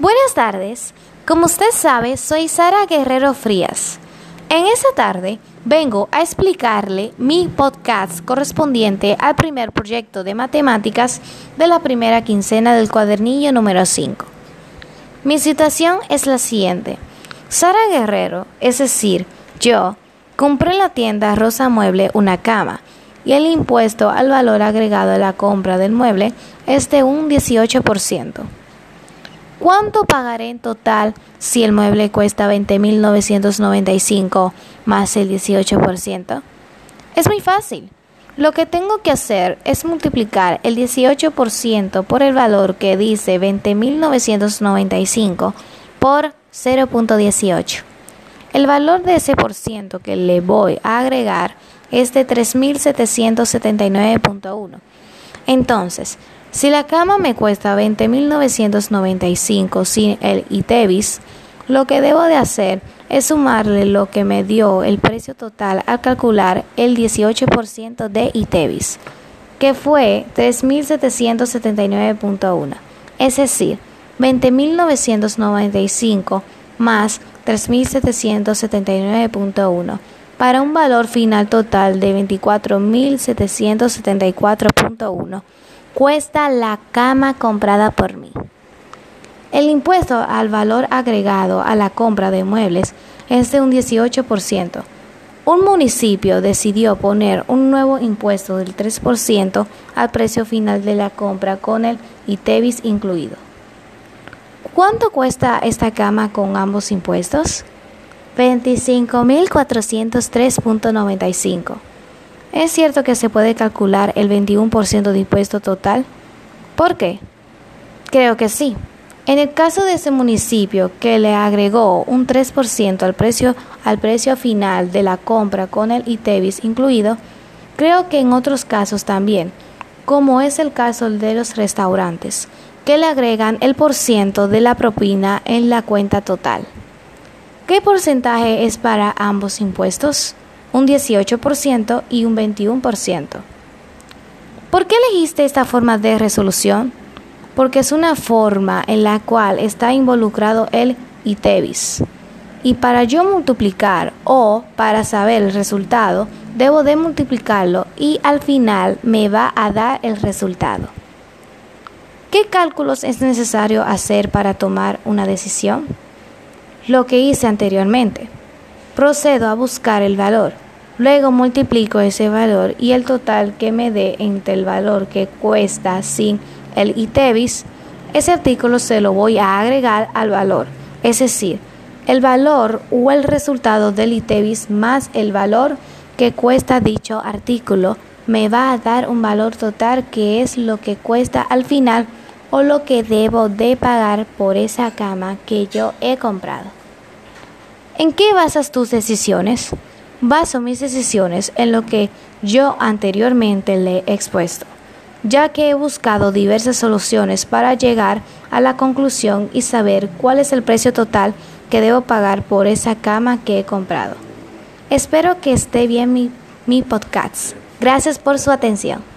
Buenas tardes. Como usted sabe, soy Sara Guerrero Frías. En esta tarde vengo a explicarle mi podcast correspondiente al primer proyecto de matemáticas de la primera quincena del cuadernillo número 5. Mi situación es la siguiente. Sara Guerrero, es decir, yo, compré en la tienda Rosa Mueble una cama y el impuesto al valor agregado a la compra del mueble es de un 18%. ¿Cuánto pagaré en total si el mueble cuesta 20.995 más el 18%? Es muy fácil. Lo que tengo que hacer es multiplicar el 18% por el valor que dice 20.995 por 0.18. El valor de ese por ciento que le voy a agregar es de 3.779.1. Entonces, si la cama me cuesta 20.995 sin el ITEVIS, lo que debo de hacer es sumarle lo que me dio el precio total al calcular el 18% de ITEVIS, que fue 3.779.1, es decir, 20.995 más 3.779.1 para un valor final total de 24.774.1 cuesta la cama comprada por mí. El impuesto al valor agregado a la compra de muebles es de un 18%. Un municipio decidió poner un nuevo impuesto del 3% al precio final de la compra con el ITEVIS incluido. ¿Cuánto cuesta esta cama con ambos impuestos? 25.403.95. ¿Es cierto que se puede calcular el 21% de impuesto total? ¿Por qué? Creo que sí. En el caso de ese municipio que le agregó un 3% al precio, al precio final de la compra con el ITEVIS incluido, creo que en otros casos también, como es el caso de los restaurantes, que le agregan el por ciento de la propina en la cuenta total. ¿Qué porcentaje es para ambos impuestos? Un 18% y un 21%. ¿Por qué elegiste esta forma de resolución? Porque es una forma en la cual está involucrado el ITEVIS. Y para yo multiplicar o para saber el resultado, debo de multiplicarlo y al final me va a dar el resultado. ¿Qué cálculos es necesario hacer para tomar una decisión? Lo que hice anteriormente procedo a buscar el valor. Luego multiplico ese valor y el total que me dé entre el valor que cuesta sin el ITEVIS, ese artículo se lo voy a agregar al valor. Es decir, el valor o el resultado del ITEVIS más el valor que cuesta dicho artículo me va a dar un valor total que es lo que cuesta al final o lo que debo de pagar por esa cama que yo he comprado. ¿En qué basas tus decisiones? Baso mis decisiones en lo que yo anteriormente le he expuesto, ya que he buscado diversas soluciones para llegar a la conclusión y saber cuál es el precio total que debo pagar por esa cama que he comprado. Espero que esté bien mi, mi podcast. Gracias por su atención.